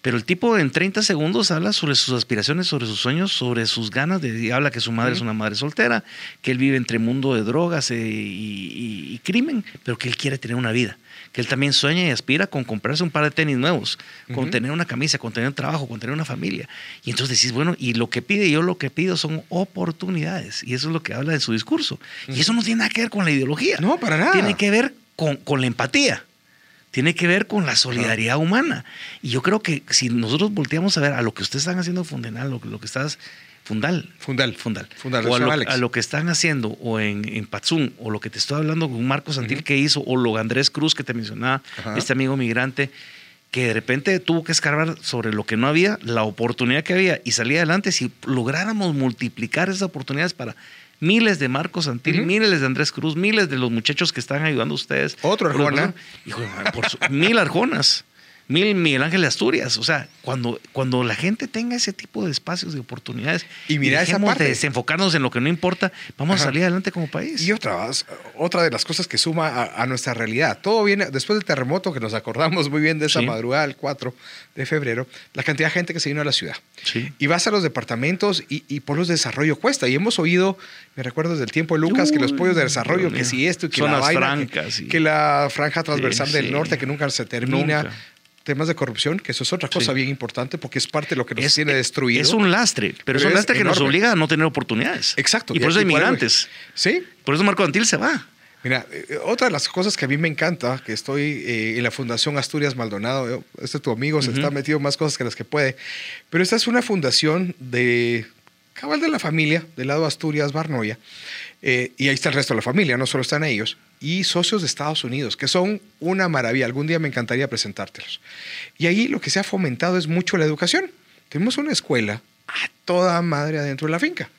Pero el tipo en 30 segundos habla sobre sus aspiraciones, sobre sus sueños, sobre sus ganas de habla que su madre es una madre soltera, que él vive entre mundo de drogas eh, y, y- y crimen, pero que él quiere tener una vida, que él también sueña y aspira con comprarse un par de tenis nuevos, con tener una camisa, con tener un trabajo, con tener una familia. Y entonces decís, bueno, y lo que pide yo lo que pido son oportunidades, y eso es lo que habla de su discurso. Y eso no tiene nada que ver con la ideología. No, para nada. Tiene que ver con, con la empatía. Tiene que ver con la solidaridad humana. Y yo creo que si nosotros volteamos a ver a lo que ustedes están haciendo Fundenal, lo, que- lo que estás, Fundal, Fundal. Fundal, Fundal, o a lo, Alex. a lo que están haciendo o en, en Patzún, o lo que te estoy hablando con Marcos Santil que hizo, o lo Andrés Cruz que te mencionaba, este amigo migrante, que de repente tuvo que escarbar sobre lo que no había, la oportunidad que había y salir adelante, si lográramos multiplicar esas oportunidades para miles de Marcos Santil, miles de Andrés Cruz, miles de los muchachos que están ayudando a ustedes. Otro Arjona. por su- mil Arjonas, mil Miguel Ángel de Asturias. O sea, cuando, cuando la gente tenga ese tipo de espacios de oportunidades Y mira esa parte. de desenfocarnos en lo que no importa, vamos Ajá. a salir adelante como país. Y otra, otra de las cosas que suma a, a nuestra realidad. Todo viene después del terremoto, que nos acordamos muy bien de esa Sí. madrugada del 4 de febrero, la cantidad de gente que se vino a la ciudad. Sí. Y vas a los departamentos y, y por los de desarrollo cuesta. Y hemos oído, me recuerdo desde el tiempo de Lucas, que los pollos de desarrollo, Dios que mío. si esto y que Zonas la vaina, francas, que, sí. que la franja transversal del norte que nunca se termina. Nunca. Temas de corrupción, que eso es otra cosa Sí. bien importante porque es parte de lo que nos tiene destruido. Es un lastre, pero, es un es lastre que nos obliga a no tener oportunidades. Exacto. Y por eso hay migrantes. Sí, Por eso Marco Antil se va. Mira, eh, otra de las cosas que a mí me encanta, que estoy eh, en la Fundación Asturias Maldonado, yo- este tu amigo se Ujú. está metido más cosas que las que puede, pero esta es una fundación de cabal de la familia, del lado Asturias Barnoya, eh, y ahí está el resto de la familia, no solo están ellos, y socios de Estados Unidos, que son una maravilla, algún día me encantaría presentártelos. Y ahí lo que se ha fomentado es mucho la educación. Tenemos una escuela a toda madre adentro de la finca.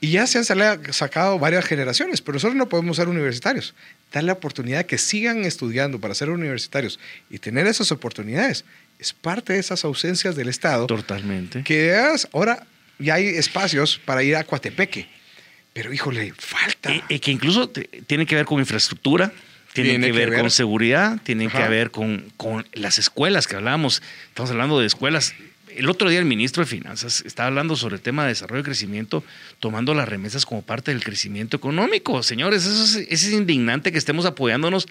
Y ya se han sacado varias generaciones, pero nosotros no podemos ser universitarios. Dar la oportunidad de que sigan estudiando para ser universitarios y tener esas oportunidades es parte de esas ausencias del Estado. Totalmente. Que ahora ya hay espacios para ir a Coatepeque, pero híjole, falta. Y, y que incluso te- tiene que ver con infraestructura, tiene, Tiene que, que ver, ver. con seguridad, tiene que ver con, con las escuelas que hablábamos. Estamos hablando de escuelas. El otro día el ministro de Finanzas estaba hablando sobre el tema de desarrollo y crecimiento, tomando las remesas como parte del crecimiento económico. Señores, eso es, eso es indignante que estemos apoyándonos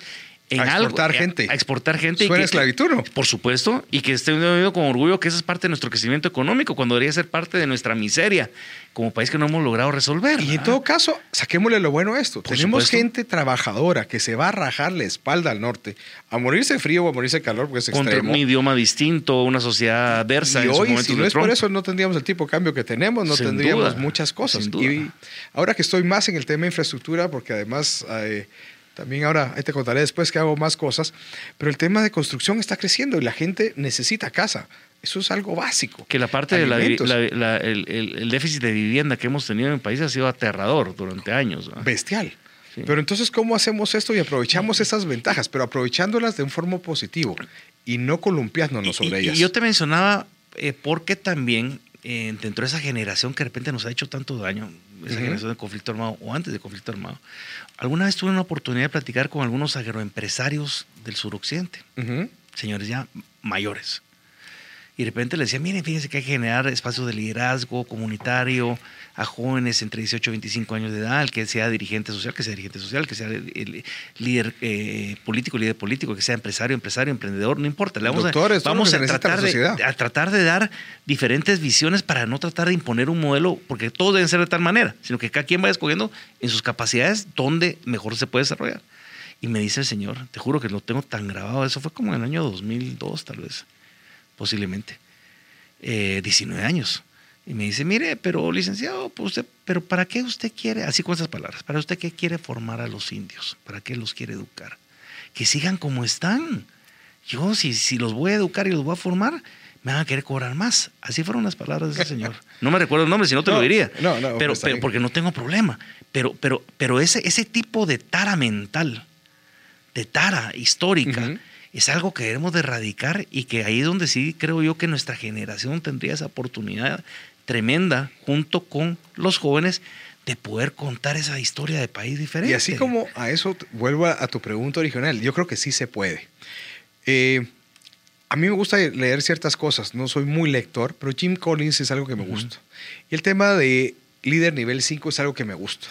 en A algo. exportar a- gente. A, exportar gente. y que- esclavitud, ¿no? Por supuesto, y que estén viendo con orgullo que eso es parte de nuestro crecimiento económico, cuando debería ser parte de nuestra miseria como país que no hemos logrado resolver. Y en todo caso, saquémosle lo bueno a esto. Por Tenemos supuesto. gente trabajadora que se va a rajar la espalda al norte, a morirse de frío o a morirse de calor, porque es contra extremo. un idioma distinto, una sociedad adversa Y hoy, si no es por eso, no tendríamos el tipo de cambio que tenemos, no Sin tendríamos duda, muchas cosas. sin duda. Y ahora que estoy más en el tema de infraestructura, porque además eh, también ahora, te contaré después que hago más cosas, pero el tema de construcción está creciendo y la gente necesita casa. Eso es algo básico. que la parte del Alimentos. el, el déficit de vivienda que hemos tenido en el país ha sido aterrador durante años. Bestial. Sí. Pero entonces, ¿cómo hacemos esto y aprovechamos esas ventajas? Pero aprovechándolas de un forma positivo y no columpiándonos sobre y, ellas. y yo te mencionaba eh, porque también eh, dentro de esa generación que de repente nos ha hecho tanto daño, esa generación de conflicto armado o antes de conflicto armado, alguna vez tuve una oportunidad de platicar con algunos agroempresarios del suroccidente, Ujú. señores ya mayores. Y de repente les decía, miren, fíjense que hay que generar espacios de liderazgo comunitario a jóvenes entre 18 y 25 años de edad, que sea dirigente social, que sea dirigente social, que sea el líder eh, político, líder político, que sea empresario, empresario, emprendedor, no importa. Le vamos a, vamos a tratar, de, a tratar de dar diferentes visiones para no tratar de imponer un modelo, porque todos deben ser de tal manera, sino que cada quien vaya escogiendo en sus capacidades dónde mejor se puede desarrollar. Y me dice el señor, te juro que lo tengo tan grabado, eso fue como en el año 2002 tal vez, posiblemente, eh, 19 años. Y me dice, mire, pero licenciado, pues usted, pero ¿para qué usted quiere, así con esas palabras, ¿para usted qué quiere formar a los indios? ¿Para qué los quiere educar? Que sigan como están. Yo, si, si los voy a educar y los voy a formar, me van a querer cobrar más. Así fueron las palabras de ese señor. (laughs) No me recuerdo el nombre, si no te lo diría. No, no, pero, pues, pero porque no tengo problema. Pero, pero, pero ese, ese tipo de tara mental, de tara histórica. Es algo que debemos de erradicar y que ahí es donde sí creo yo que nuestra generación tendría esa oportunidad tremenda junto con los jóvenes de poder contar esa historia de país diferente. Y así como a eso, vuelvo a, a tu pregunta original, yo creo que sí se puede. Eh, a mí me gusta leer ciertas cosas, no soy muy lector, pero Jim Collins es algo que me gusta. Y el tema de líder nivel 5 es algo que me gusta,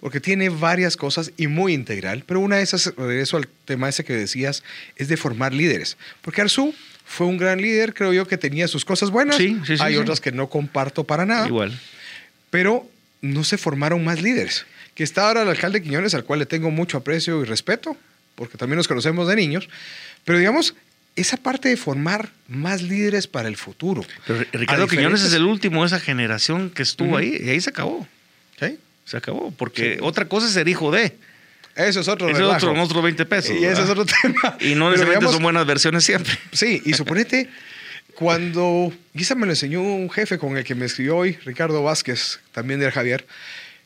porque tiene varias cosas y muy integral, pero una de esas, regreso al tema ese que decías, es de formar líderes. Porque Arzu fue un gran líder, creo yo, que tenía sus cosas buenas, Sí, sí, sí, hay otras que no comparto para nada Igual. pero no se formaron más líderes. Que está ahora el alcalde Quiñones, al cual le tengo mucho aprecio y respeto, porque también nos conocemos de niños, pero digamos, esa parte de formar más líderes para el futuro. Pero Ricardo Quiñones es diferentes- el último de esa generación que estuvo Ujú. ahí y ahí se acabó. ¿Sí? Se acabó. Porque Sí. otra cosa es ser hijo de. Eso es otro Ese es otro, otros 20 pesos. Y ese es otro (laughs) tema. Y no necesariamente son buenas versiones siempre. Sí, y suponete, cuando, esa me lo enseñó un jefe con el que me escribió hoy, Ricardo Vázquez, también del Javier,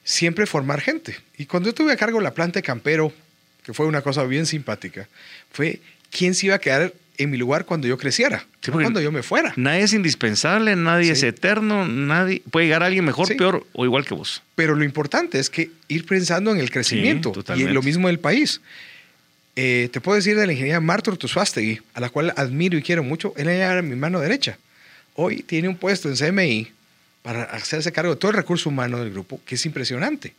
siempre formar gente. Y cuando yo tuve a cargo la planta de Campero, que fue una cosa bien simpática, fue quién se iba a quedar en mi lugar cuando yo creciera, Sí, cuando yo me fuera. Nadie es indispensable, nadie Sí. es eterno, nadie puede llegar a alguien mejor, Sí. peor o igual que vos. Pero lo importante es que ir pensando en el crecimiento y en lo mismo del país. Eh, te puedo decir de la ingeniera Marta Urtusuastegui, a la cual admiro y quiero mucho. Ella era mi mano derecha. Hoy tiene un puesto en CMI para hacerse cargo de todo el recurso humano del grupo, que es impresionante.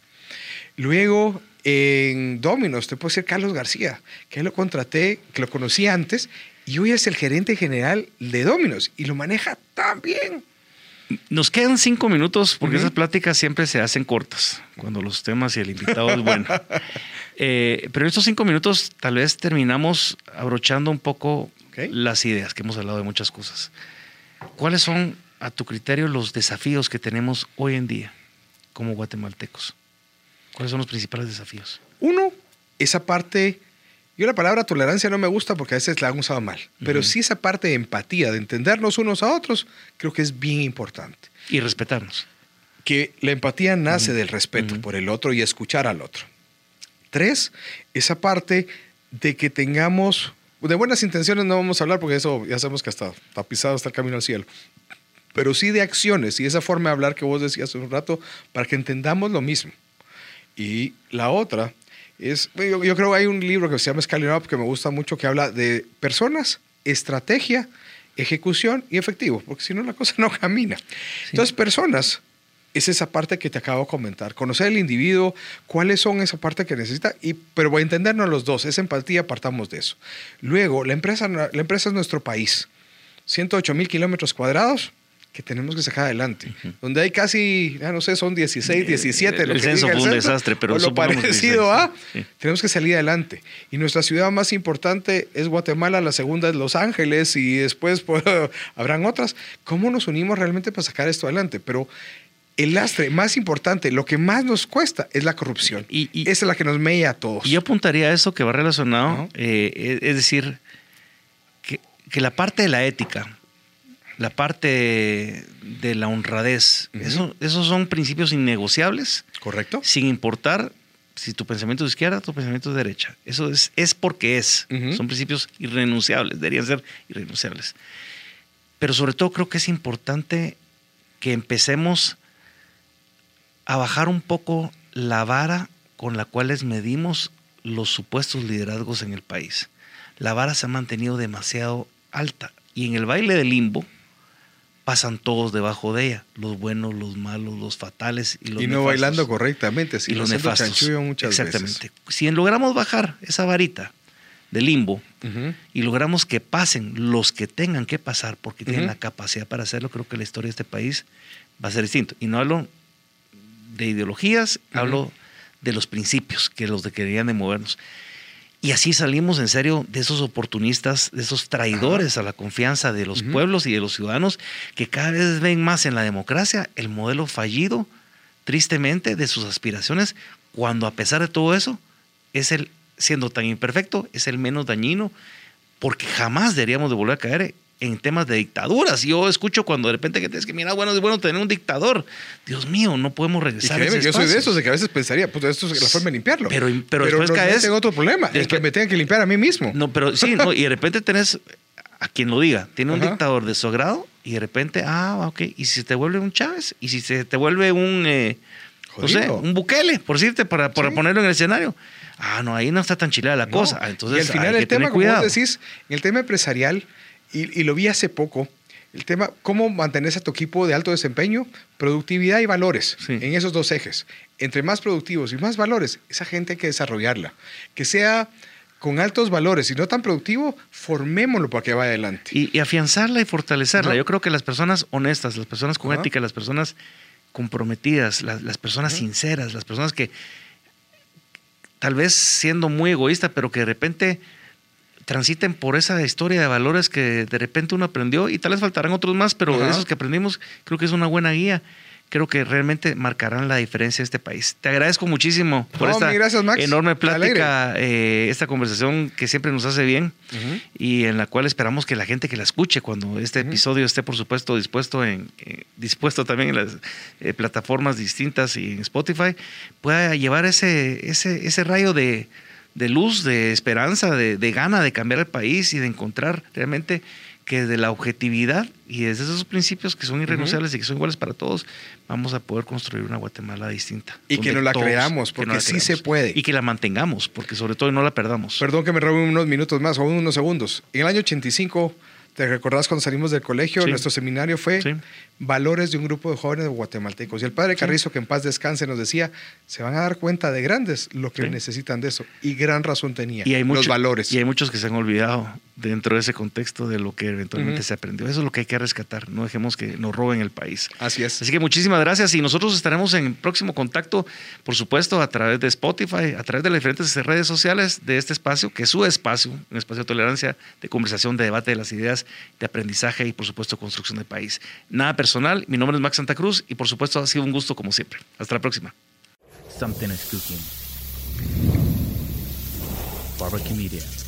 Luego, en Dominos, te puedo decir Carlos García, que lo contraté, que lo conocí antes, y hoy es el gerente general de Dominos y lo maneja tan bien. Nos quedan cinco minutos porque esas pláticas siempre se hacen cortas cuando los temas y el invitado es bueno. (laughs) Eh, pero en estos cinco minutos tal vez terminamos abrochando un poco las ideas, que hemos hablado de muchas cosas. ¿Cuáles son, a tu criterio, los desafíos que tenemos hoy en día como guatemaltecos? ¿Cuáles son los principales desafíos? Uno, esa parte, yo la palabra tolerancia no me gusta porque a veces la han usado mal, pero Ujú. sí esa parte de empatía, de entendernos unos a otros, creo que es bien importante. Y respetarnos. Que la empatía nace del respeto por el otro y escuchar al otro. Tres, esa parte de que tengamos, de buenas intenciones no vamos a hablar porque eso ya sabemos que está tapizado hasta el camino al cielo. Pero sí de acciones y esa forma de hablar que vos decías hace un rato para que entendamos lo mismo. Y la otra es, yo, yo creo que hay un libro que se llama Scaling Up que me gusta mucho que habla de personas, estrategia, ejecución y efectivo, porque si no la cosa (laughs) no camina. Entonces, personas es esa parte que te acabo de comentar, conocer el individuo, cuáles son esa parte que necesita, y, pero voy a entendernos los dos, esa empatía, partamos de eso. Luego, la empresa, la empresa es nuestro país, 108 mil kilómetros cuadrados que tenemos que sacar adelante, donde hay casi, ya no sé, son 16, 17. El lo que censo diga fue un censo, desastre, pero o lo parecido 16, a, sí. tenemos que salir adelante. Y nuestra ciudad más importante es Guatemala, la segunda es Los Ángeles y después pues, (laughs) habrán otras. ¿Cómo nos unimos realmente para sacar esto adelante? Pero el lastre más importante, lo que más nos cuesta es la corrupción. Y- y- Esa es la que nos mella a todos. Y yo apuntaría a eso que va relacionado, Ajá. eh, es es decir, que, que la parte de la ética, la parte de la honradez, Ujú. eso, esos son principios innegociables, ¿Correcto? sin importar si tu pensamiento es de izquierda tu pensamiento es de derecha. Eso es, es porque es. Ujú. Son principios irrenunciables, deberían ser irrenunciables. Pero sobre todo creo que es importante que empecemos a bajar un poco la vara con la cual les medimos los supuestos liderazgos en el país. La vara se ha mantenido demasiado alta y en el baile del limbo pasan todos debajo de ella, los buenos, los malos, los fatales y los Y no nefastos. bailando correctamente, y sino los nefastos. chanchullo muchas Exactamente. Si logramos bajar esa varita de limbo veces. Y logramos que pasen los que tengan que pasar porque tienen la capacidad para hacerlo, creo que la historia de este país va a ser distinto. Y no hablo de ideologías, hablo de los principios que los de que deberían de movernos. Y así salimos en serio de esos oportunistas, de esos traidores a la confianza de los pueblos y de los ciudadanos que cada vez ven más en la democracia el modelo fallido, tristemente, de sus aspiraciones, cuando a pesar de todo eso, es el, siendo tan imperfecto, es el menos dañino, porque jamás deberíamos de volver a caer en temas de dictaduras. Yo escucho cuando de repente que tienes que mirar, bueno, es bueno tener un dictador. Dios mío, no podemos regresar. a ese yo soy de esos, de que a veces pensaría, pues esto es la forma de limpiarlo. Pero, pero, después caes. Tengo otro problema, es que me tengan que limpiar a mí mismo. No, pero sí, y de repente tenés a quien lo diga, tiene un dictador de su grado y de repente, ah, ok, y si se te vuelve un Chávez, y si se te vuelve un, eh, no sé, un Bukele, por decirte, para, para ponerlo en el escenario. Ah, no, ahí no está tan chilada la cosa. Entonces, y al final el tema, como vos decís, en el tema empresarial, y, lo vi hace poco, el tema, cómo mantener a tu equipo de alto desempeño, productividad y valores en esos dos ejes. Entre más productivos y más valores, esa gente hay que desarrollarla. Que sea con altos valores y no tan productivo, formémoslo para que vaya adelante. Y, afianzarla y fortalecerla. Yo creo que las personas honestas, las personas con ética, las personas comprometidas, las, personas sinceras, las personas que tal vez siendo muy egoísta, pero que de repente transiten por esa historia de valores que de repente uno aprendió y tal vez faltarán otros más, pero esos que aprendimos creo que es una buena guía. Creo que realmente marcarán la diferencia de este país. Te agradezco muchísimo por esta enorme plática, eh, esta conversación que siempre nos hace bien y en la cual esperamos que la gente que la escuche cuando este episodio esté, por supuesto, dispuesto, en, eh, dispuesto también en las eh, plataformas distintas y en Spotify, pueda llevar ese, ese, ese rayo de, luz, de esperanza, de, de gana de cambiar el país y de encontrar realmente que de la objetividad y desde esos principios que son irrenunciables y que son iguales para todos, vamos a poder construir una Guatemala distinta. Y que no la creamos, porque sí se puede. Y que la mantengamos, porque sobre todo no la perdamos. Perdón que me robe unos minutos más o unos segundos. En el año 85, ¿te recordás cuando salimos del colegio? Nuestro seminario fue valores de un grupo de jóvenes guatemaltecos. Y el padre Carrizo, que en paz descanse, nos decía, se van a dar cuenta de grandes lo que necesitan de eso. Y gran razón tenía. Y hay los valores. Y hay muchos que se han olvidado dentro de ese contexto de lo que eventualmente se aprendió. Eso es lo que hay que rescatar. No dejemos que nos roben el país. Así es. Así que muchísimas gracias. Y nosotros estaremos en próximo contacto, por supuesto, a través de Spotify, a través de las diferentes redes sociales de este espacio, que es su espacio, un espacio de tolerancia, de conversación, de debate de las ideas, de aprendizaje y, por supuesto, construcción del país. Nada personal. Mi nombre es Max Santa Cruz y por supuesto ha sido un gusto como siempre. Hasta la próxima. Something is cooking. Barbecue Media.